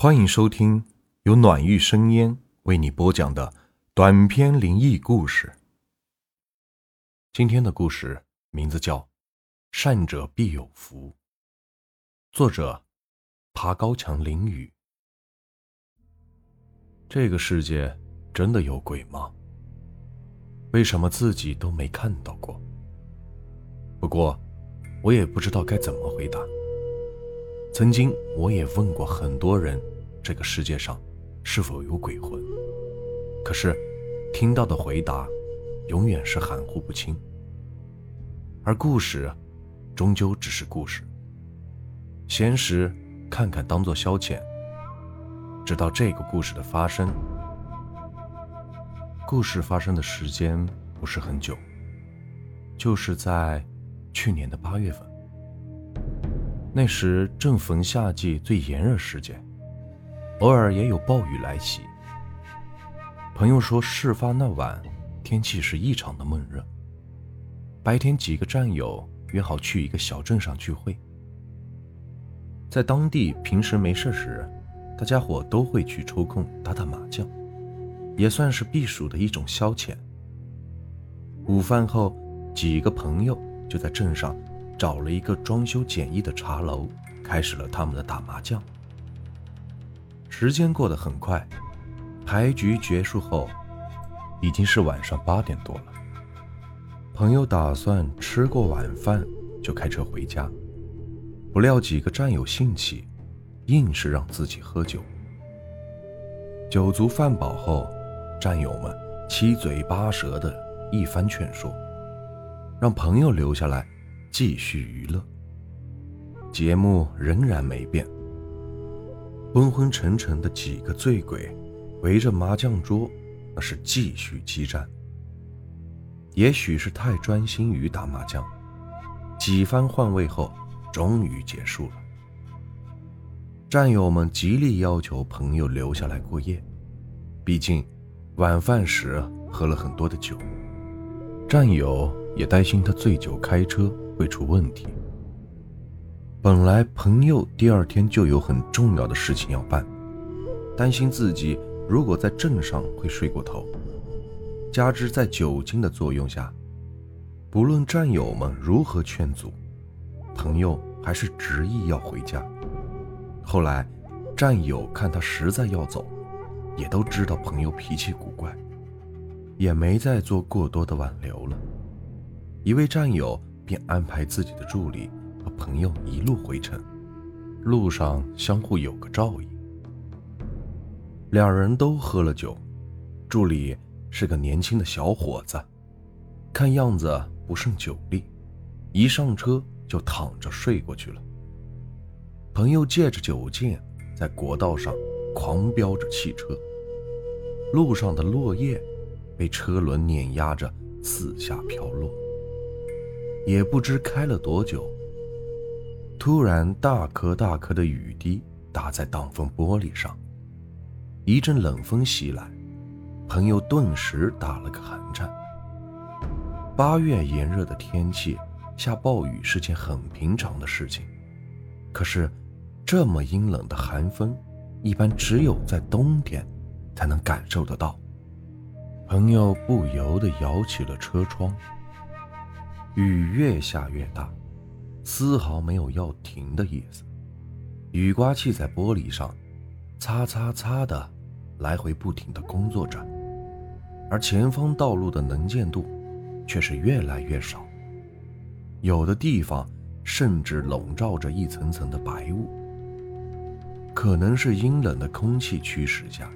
欢迎收听由暖玉生烟为你播讲的短篇灵异故事。今天的故事名字叫《善者必有福》，作者爬高墙淋雨。这个世界真的有鬼吗？为什么自己都没看到过？不过，我也不知道该怎么回答。曾经我也问过很多人，这个世界上是否有鬼魂？可是听到的回答永远是含糊不清。而故事终究只是故事，闲时看看当做消遣。直到这个故事的发生，故事发生的时间不是很久，就是在去年的八月份。那时正逢夏季最炎热时节，偶尔也有暴雨来袭。朋友说，事发那晚天气是异常的闷热。白天几个战友约好去一个小镇上聚会，在当地平时没事时，大家伙都会去抽空打打麻将，也算是避暑的一种消遣。午饭后，几个朋友就在镇上。找了一个装修简易的茶楼，开始了他们的打麻将。时间过得很快，牌局结束后，已经是晚上八点多了。朋友打算吃过晚饭就开车回家，不料几个战友兴起，硬是让自己喝酒。酒足饭饱后，战友们七嘴八舌的一番劝说，让朋友留下来。继续娱乐，节目仍然没变。昏昏沉沉的几个醉鬼围着麻将桌，那是继续激战。也许是太专心于打麻将，几番换位后，终于结束了。战友们极力要求朋友留下来过夜，毕竟晚饭时喝了很多的酒。战友也担心他醉酒开车。会出问题。本来朋友第二天就有很重要的事情要办，担心自己如果在镇上会睡过头，加之在酒精的作用下，不论战友们如何劝阻，朋友还是执意要回家。后来，战友看他实在要走，也都知道朋友脾气古怪，也没再做过多的挽留了。一位战友。便安排自己的助理和朋友一路回城，路上相互有个照应。两人都喝了酒，助理是个年轻的小伙子，看样子不胜酒力，一上车就躺着睡过去了。朋友借着酒劲，在国道上狂飙着汽车，路上的落叶被车轮碾压着四下飘落。也不知开了多久，突然大颗大颗的雨滴打在挡风玻璃上，一阵冷风袭来，朋友顿时打了个寒颤。八月炎热的天气下暴雨是件很平常的事情，可是这么阴冷的寒风，一般只有在冬天才能感受得到。朋友不由得摇起了车窗。雨越下越大，丝毫没有要停的意思。雨刮器在玻璃上擦擦擦的来回不停的工作着，而前方道路的能见度却是越来越少，有的地方甚至笼罩着一层层的白雾。可能是阴冷的空气驱使下，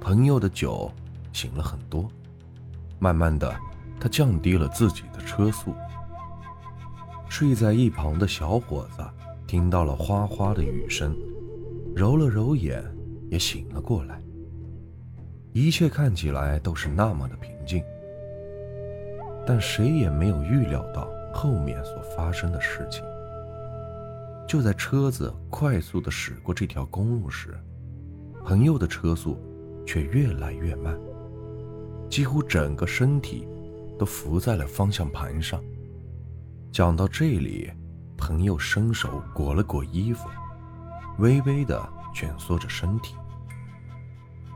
朋友的酒醒了很多，慢慢的。他降低了自己车速。睡在一旁的小伙子听到了哗哗的雨声，揉了揉眼，也醒了过来。一切看起来都是那么的平静，但谁也没有预料到后面所发生的事情。就在车子快速的驶过这条公路时，朋友的车速却越来越慢，几乎整个身体。都伏在了方向盘上。讲到这里，朋友伸手裹了裹衣服，微微的蜷缩着身体，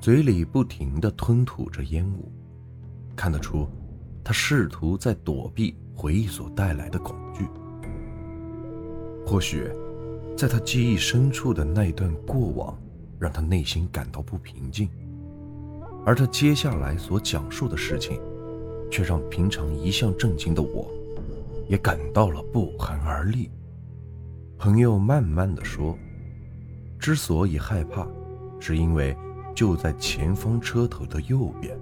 嘴里不停的吞吐着烟雾，看得出，他试图在躲避回忆所带来的恐惧。或许，在他记忆深处的那段过往，让他内心感到不平静，而他接下来所讲述的事情，却让平常一向正经的我，也感到了不寒而栗。朋友慢慢的说：“之所以害怕，是因为就在前方车头的右边，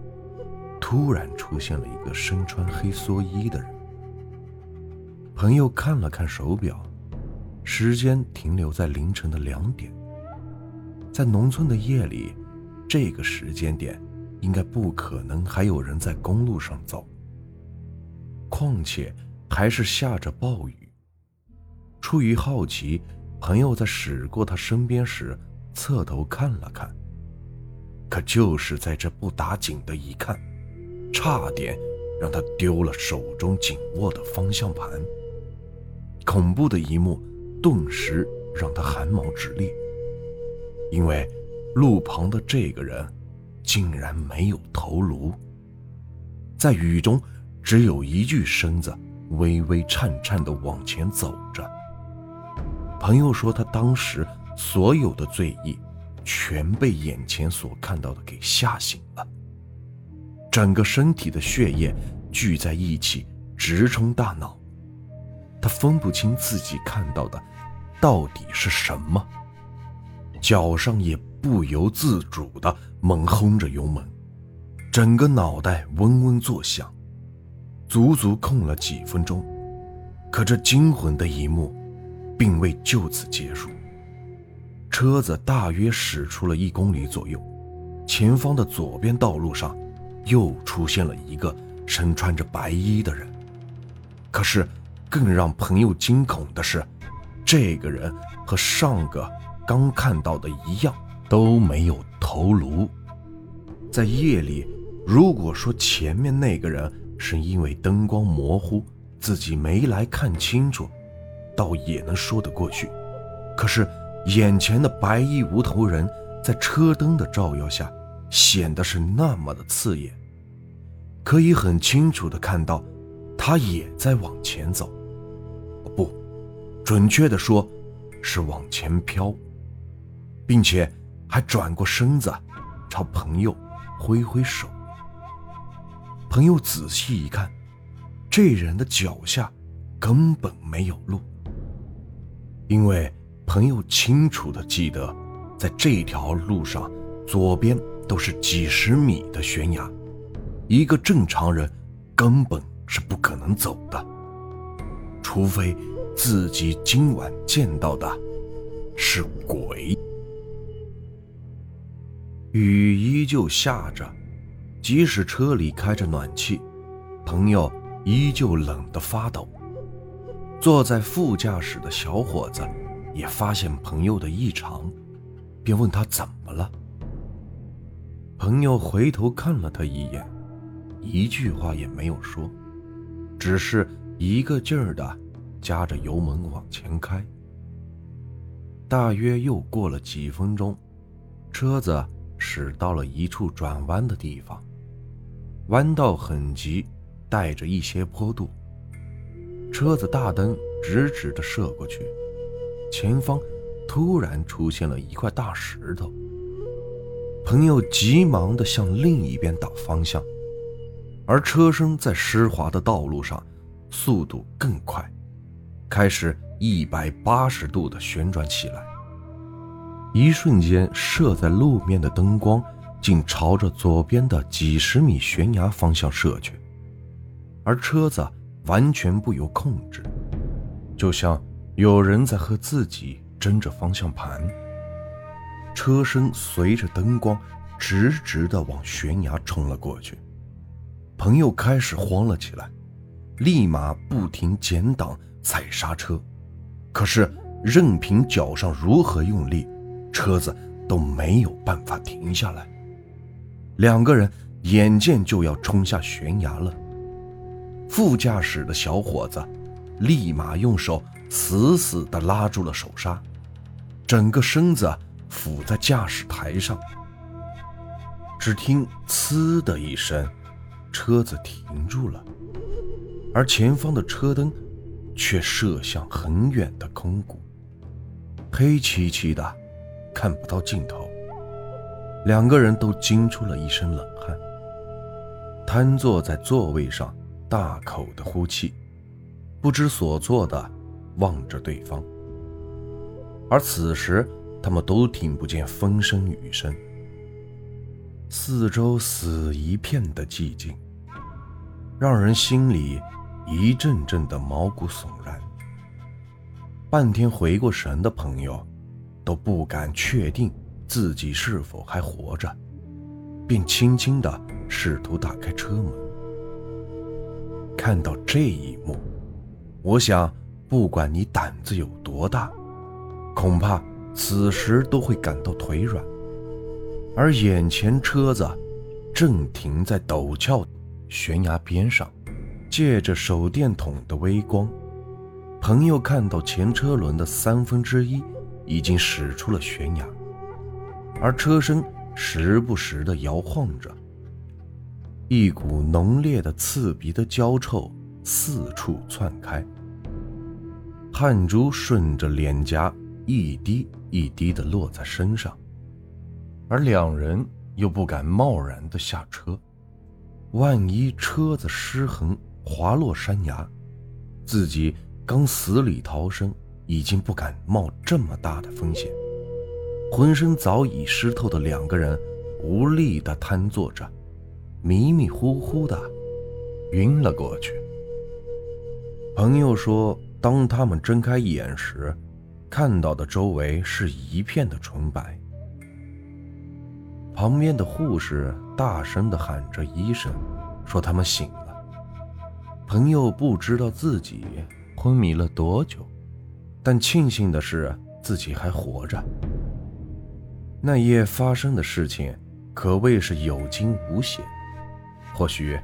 突然出现了一个身穿黑蓑衣的人。”朋友看了看手表。时间停留在凌晨的两点，在农村的夜里，这个时间点应该不可能还有人在公路上走。况且还是下着暴雨。出于好奇，朋友在驶过他身边时侧头看了看，可就是在这不打紧的一看，差点让他丢了手中紧握的方向盘。恐怖的一幕。顿时让他汗毛直立，因为路旁的这个人竟然没有头颅，在雨中只有一具身子微微颤颤地往前走着。朋友说，他当时所有的醉意全被眼前所看到的给吓醒了，整个身体的血液聚在一起直冲大脑，他分不清自己看到的。到底是什么？脚上也不由自主地猛轰着油门，整个脑袋嗡嗡作响，足足空了几分钟。可这惊魂的一幕，并未就此结束。车子大约驶出了一公里左右，前方的左边道路上，又出现了一个身穿着白衣的人。可是，更让朋友惊恐的是。这个人和上个刚看到的一样，都没有头颅。在夜里，如果说前面那个人是因为灯光模糊，自己没来看清楚，倒也能说得过去。可是眼前的白衣无头人，在车灯的照耀下，显得是那么的刺眼，可以很清楚的看到，他也在往前走。不。准确的说，是往前飘，并且还转过身子，朝朋友挥挥手。朋友仔细一看，这人的脚下根本没有路，因为朋友清楚的记得，在这条路上左边都是几十米的悬崖，一个正常人根本是不可能走的，除非。自己今晚见到的是鬼。雨依旧下着，即使车里开着暖气，朋友依旧冷得发抖。坐在副驾驶的小伙子也发现朋友的异常，便问他怎么了。朋友回头看了他一眼，一句话也没有说，只是一个劲儿的。夹着油门往前开，大约又过了几分钟，车子驶到了一处转弯的地方。弯道很急，带着一些坡度。车子大灯直直的射过去，前方突然出现了一块大石头。朋友急忙的向另一边打方向，而车身在湿滑的道路上，速度更快。开始一百八十度的旋转起来，一瞬间，射在路面的灯光竟朝着左边的几十米悬崖方向射去，而车子完全不由控制，就像有人在和自己争着方向盘。车身随着灯光直直的往悬崖冲了过去，朋友开始慌了起来，立马不停减档。踩刹车，可是任凭脚上如何用力，车子都没有办法停下来。两个人眼见就要冲下悬崖了，副驾驶的小伙子立马用手死死地拉住了手刹，整个身子伏在驾驶台上。只听“呲”的一声，车子停住了，而前方的车灯却射向很远的空谷，黑漆漆的，看不到尽头。两个人都惊出了一身冷汗，瘫坐在座位上，大口的呼气，不知所措的望着对方。而此时，他们都听不见风声雨声，四周死一片的寂静，让人心里一阵阵的毛骨悚然。半天回过神的朋友，都不敢确定自己是否还活着，便轻轻的试图打开车门。看到这一幕，我想，不管你胆子有多大。恐怕此时都会感到腿软，而眼前车子正停在陡峭悬崖边上，借着手电筒的微光，朋友看到前车轮的三分之一已经驶出了悬崖，而车身时不时的摇晃着，一股浓烈的刺鼻的焦臭四处窜开，汗珠顺着脸颊。一滴一滴的落在身上，而两人又不敢贸然的下车，万一车子失衡滑落山崖，自己刚死里逃生，已经不敢冒这么大的风险。浑身早已湿透的两个人无力的瘫坐着，迷迷糊糊的晕了过去。朋友说，当他们睁开眼时。看到的周围是一片的纯白，旁边的护士大声的喊着医生，说他们醒了。朋友不知道自己昏迷了多久，但庆幸的是自己还活着。那夜发生的事情可谓是有惊无险，或许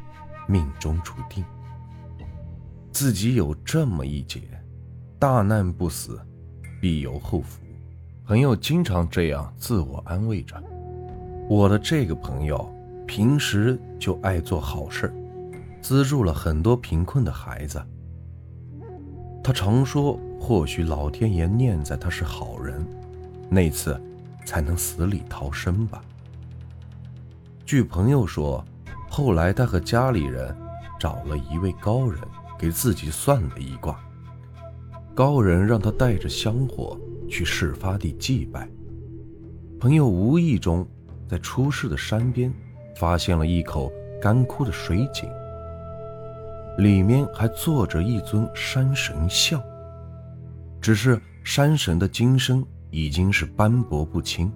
命中注定，自己有这么一劫，大难不死。必有后福，朋友经常这样自我安慰着。我的这个朋友平时就爱做好事资助了很多贫困的孩子。他常说，或许老天爷念在他是好人，那次才能死里逃生吧。据朋友说，后来他和家里人找了一位高人，给自己算了一卦。高人让他带着香火去事发地祭拜。朋友无意中在出事的山边发现了一口干枯的水井，里面还坐着一尊山神像，只是山神的金身已经是斑驳不清，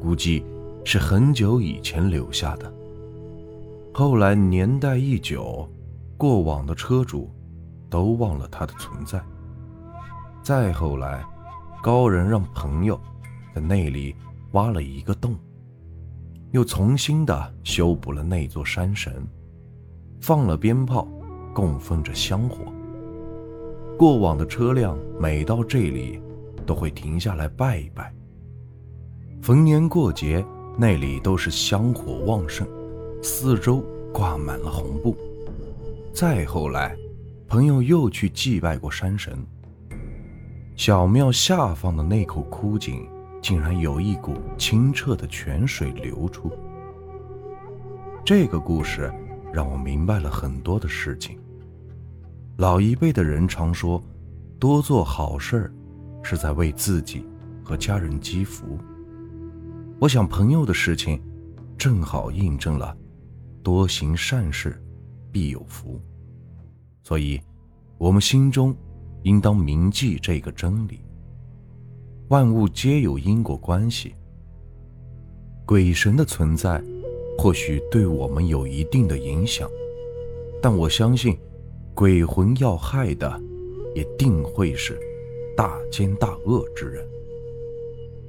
估计是很久以前留下的。后来年代一久，过往的车主都忘了它的存在。再后来，高人让朋友在那里挖了一个洞，又重新的修补了那座山神，放了鞭炮，供奉着香火。过往的车辆每到这里，都会停下来拜一拜。逢年过节，那里都是香火旺盛，四周挂满了红布。再后来，朋友又去祭拜过山神。小庙下方的那口枯井，竟然有一股清澈的泉水流出。这个故事让我明白了很多的事情。老一辈的人常说，多做好事儿是在为自己和家人积福。我想朋友的事情，正好印证了“多行善事，必有福”。所以，我们心中。应当铭记这个真理：万物皆有因果关系。鬼神的存在，或许对我们有一定的影响，但我相信，鬼魂要害的，也定会是大奸大恶之人。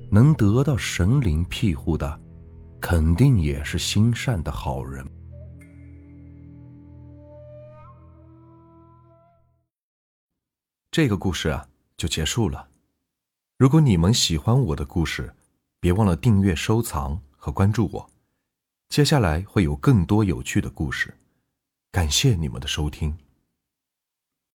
能得到神灵庇护的，肯定也是心善的好人。这个故事啊，就结束了。如果你们喜欢我的故事，别忘了订阅、收藏和关注我。接下来会有更多有趣的故事，感谢你们的收听。